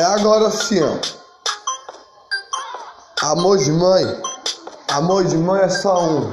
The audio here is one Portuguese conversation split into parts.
É agora sim, ó. Amor de mãe, amor de mãe é só um.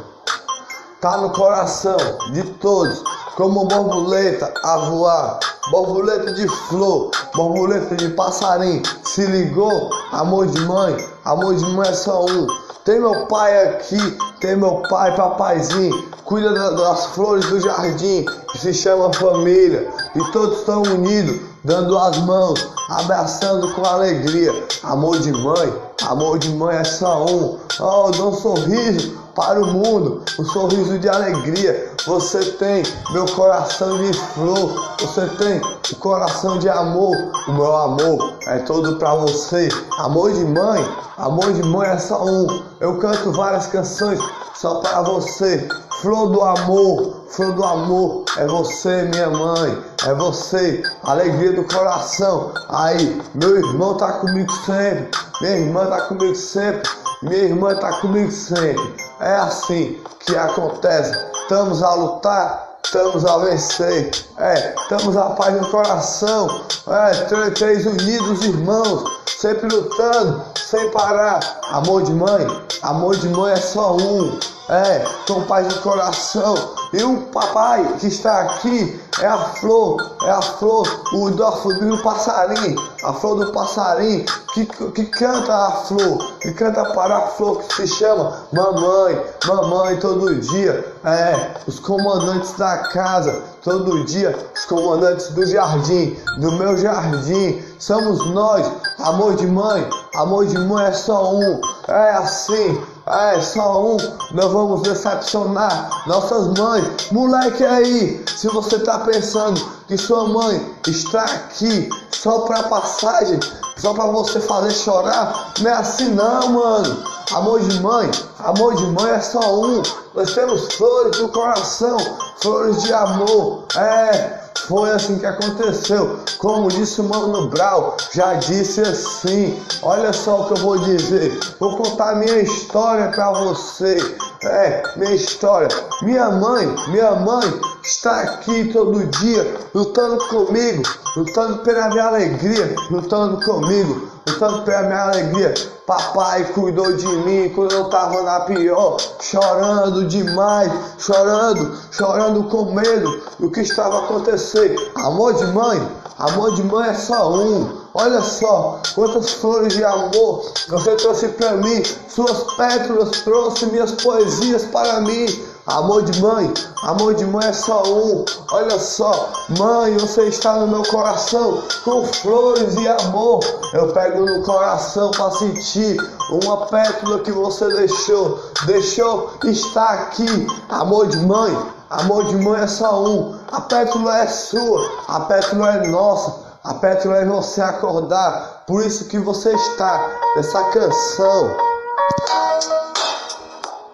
Tá no coração de todos, como borboleta a voar, borboleta de flor, borboleta de passarinho. Se ligou? Amor de mãe, amor de mãe é só um. Tem meu pai aqui, tem meu pai, papaizinho, cuida das flores do jardim, que se chama família, e todos estão unidos, dando as mãos, abraçando com alegria. Amor de mãe, amor de mãe é só um. Oh, dá um sorriso para o mundo, um sorriso de alegria. Você tem meu coração de flor, você tem o coração de amor. O meu amor é todo para você. Amor de mãe, amor de mãe é só um. Eu canto várias canções só para você. Flor do amor, flor do amor, é você, minha mãe, é você, alegria do coração. Aí, meu irmão tá comigo sempre, minha irmã tá comigo sempre, minha irmã tá comigo sempre. É assim que acontece. Estamos a lutar, estamos a vencer. É, estamos a paz no coração. É, três unidos irmãos, sempre lutando, sem parar. Amor de mãe, amor de mãe é só um. É, com paz no coração. E o papai que está aqui é a flor, é a flor, o do passarinho, a flor do passarinho que, que canta a flor, que canta para a flor que se chama mamãe, mamãe todo dia. É, os comandantes da casa, todo dia, os comandantes do jardim, do meu jardim, somos nós, amor de mãe, amor de mãe é só um, é assim. É só um, não vamos decepcionar nossas mães. Moleque aí, se você tá pensando que sua mãe está aqui só para passagem, só para você fazer chorar, não é assim não, mano. Amor de mãe, amor de mãe é só um. Nós temos flores do coração, flores de amor. É, foi assim que aconteceu. Como disse o Mano Brau, já disse assim. Olha só o que eu vou dizer. Vou contar minha história para você. É, minha história. Minha mãe, minha mãe está aqui todo dia lutando comigo, lutando pela minha alegria, lutando comigo, lutando pela minha alegria. Papai cuidou de mim quando eu tava na pior, chorando demais, chorando, chorando com medo do que estava acontecendo. Amor de mãe, amor de mãe é só um. Olha só quantas flores de amor você trouxe para mim. Suas pétalas trouxe minhas poesias para mim. Amor de mãe, amor de mãe é só um. Olha só, mãe, você está no meu coração com flores e amor. Eu pego no coração para sentir uma pétala que você deixou. Deixou, está aqui. Amor de mãe, amor de mãe é só um. A pétala é sua, a pétala é nossa. A pétala é você acordar. Por isso que você está nessa canção.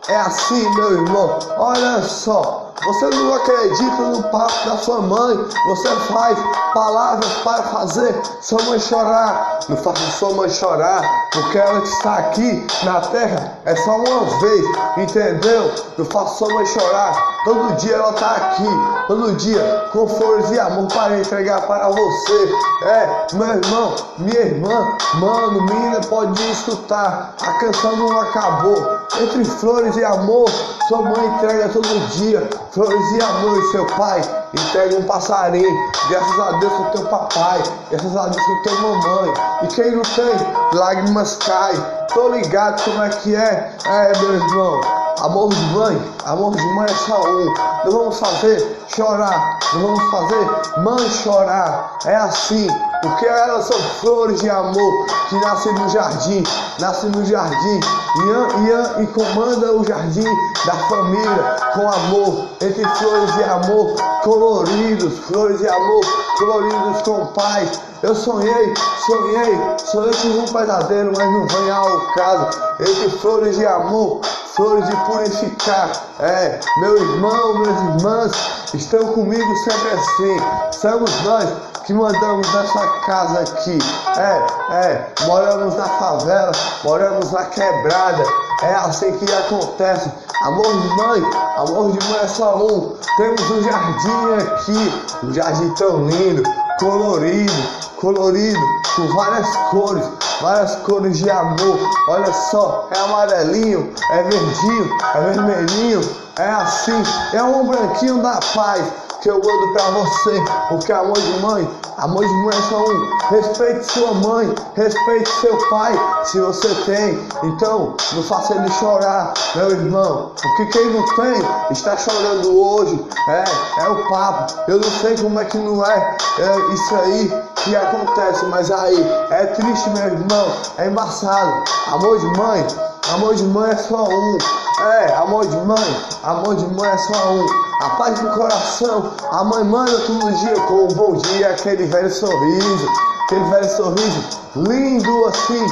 É assim, meu irmão. Olha só. Você não acredita no papo da sua mãe. Você faz palavras para fazer sua mãe chorar. Não faça sua mãe chorar, porque ela está aqui na terra é só uma vez, entendeu? Não faça sua mãe chorar. Todo dia ela está aqui, todo dia com flores e amor para entregar para você. É, meu irmão, minha irmã, mano, menina, pode escutar. A canção não acabou. Entre flores e amor, sua mãe entrega todo dia flores e amor. E seu pai entrega um passarinho. Graças a Deus com teu papai, graças a Deus com teu mamãe. E quem não tem, lágrimas caem. Tô ligado como é que é, é meu irmão. Amor de mãe, amor de mãe é um. Não vamos fazer chorar, não vamos fazer mãe chorar. É assim, porque elas são flores de amor que nascem no jardim, nascem no jardim Ian, Ian e comanda o jardim da família com amor, entre flores de amor coloridos, flores de amor coloridos com paz. Eu sonhei, sonhei, sonhei com um pesadelo, mas não vem ao caso. Entre flores de amor, flores de purificar. É, meu irmão, minhas irmãs estão comigo sempre assim. Somos nós que mandamos nessa casa aqui. É, é, moramos na favela, moramos na quebrada. É assim que acontece. Amor de mãe, amor de mãe é só um. Temos um jardim aqui, um jardim tão lindo, colorido, colorido, com várias cores, várias cores de amor. Olha só, é amarelinho, é verdinho, é vermelhinho, é assim, é um branquinho da paz que eu mando pra você, porque amor de mãe, amor de mãe é só um. Respeite sua mãe, respeite seu pai, se você tem. Então, não faça ele chorar, meu irmão, porque quem não tem está chorando hoje. É, é o papo. Eu não sei como é que não é, é isso aí que acontece, mas aí é triste, meu irmão, é embaçado. Amor de mãe, amor de mãe é só um. É, amor de mãe, amor de mãe é só um. A paz do coração, a mãe manda todo dia com um bom dia, aquele velho sorriso, aquele velho sorriso lindo assim,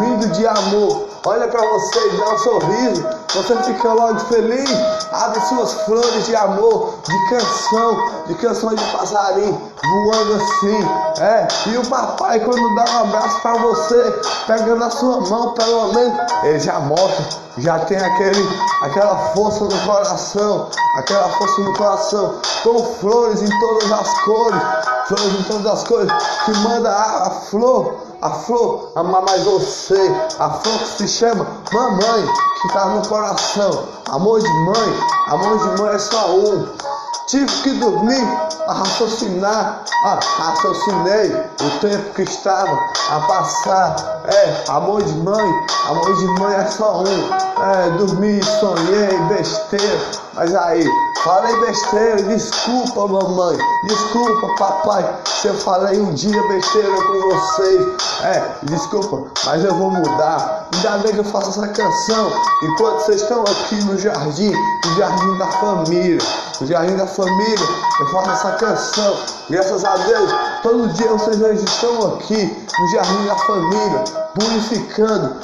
lindo de amor. Olha para você e dá um sorriso, você fica logo feliz, abre suas flores de amor, de canção, de canção de passarinho, voando assim, é. E o papai quando dá um abraço para você, pegando a sua mão, pelo menos, ele já mostra, já tem aquele, aquela força no coração, aquela força no coração, com flores em todas as cores, flores em todas as cores, que manda a flor a flor amar mais você, a flor que se chama mamãe, que está no coração, amor de mãe, amor de mãe é só um. Tive que dormir a raciocinar, ah, raciocinei o tempo que estava a passar. É, amor de mãe, amor de mãe é só um. É, dormi, sonhei, besteira, mas aí Falei besteira, desculpa mamãe, desculpa papai, se eu falei um dia besteira com vocês. É, desculpa, mas eu vou mudar. Ainda bem que eu faço essa canção enquanto vocês estão aqui no jardim, no jardim da família. No jardim da família, eu faço essa canção. Graças a Deus, todo dia vocês estão aqui no jardim da família, purificando,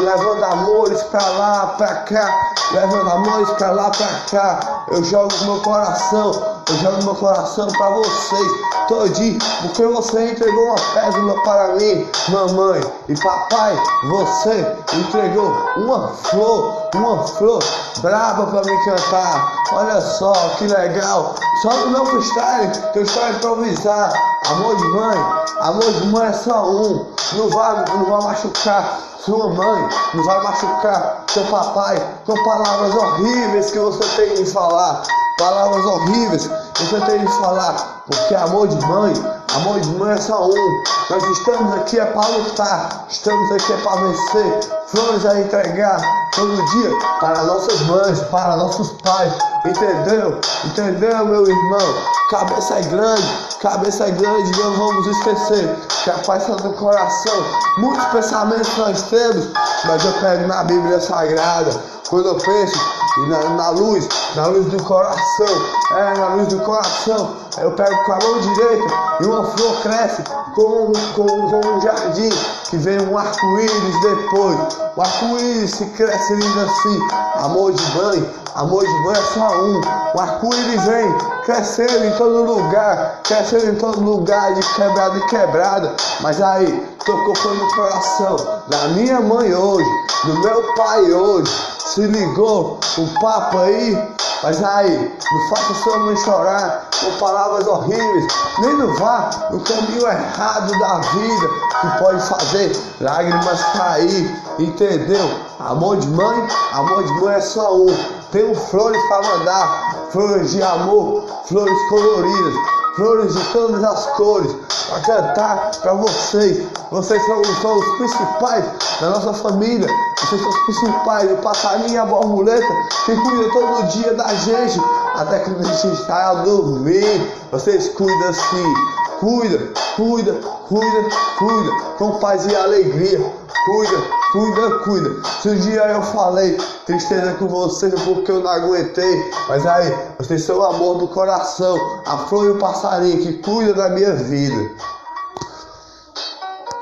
levando amores pra lá, pra cá, levando amores pra lá, pra cá. Eu jogo meu coração, eu jogo meu coração para vocês todinho, porque você entregou uma pérola para mim, mamãe e papai, você entregou uma flor, uma flor braba para me cantar. Olha só que legal, só no meu freestyle que eu a improvisar. Amor de mãe, amor de mãe é só um, não vai, não vai machucar sua mãe, não vai machucar seu papai com palavras horríveis que você tem de falar palavras horríveis. Você tem de falar, porque amor de mãe, amor de mãe é só um. Nós estamos aqui é para lutar, estamos aqui é para vencer, flores a entregar todo dia para nossas mães, para nossos pais, entendeu? Entendeu, meu irmão? Cabeça é grande, cabeça é grande, não vamos esquecer que a paz está no coração. Muitos pensamentos nós temos, mas eu pego na Bíblia Sagrada, quando eu penso na, na, luz, na luz do coração, é, na luz do coração, eu pego com a mão direita e uma flor cresce como, como, como um jardim, que vem um arco-íris depois. O arco-íris se cresce lindo assim, amor de mãe, amor de mãe é só um. O arco-íris vem crescendo em todo lugar, crescendo em todo lugar, de quebrada em quebrada. Mas aí, tocou foi no coração da minha mãe hoje, do meu pai hoje se ligou o papo aí, mas aí, não faça sua mãe chorar com palavras horríveis, nem não vá no caminho errado da vida, que pode fazer lágrimas cair, entendeu? Amor de mãe, amor de mãe é só um. Tenho flores para mandar, flores de amor, flores coloridas, flores de todas as cores, para cantar para vocês. Vocês são, são os principais da nossa família. Vocês são os principais, o passarinho e a borboleta que cuida todo dia da gente, até que gente está a dormir. Vocês cuidam assim, cuida, cuida, cuida, cuida, com paz e alegria. Cuida, cuida, cuida. Se um dia eu falei tristeza com vocês porque eu não aguentei, mas aí, vocês são o amor do coração, a flor e o passarinho que cuida da minha vida.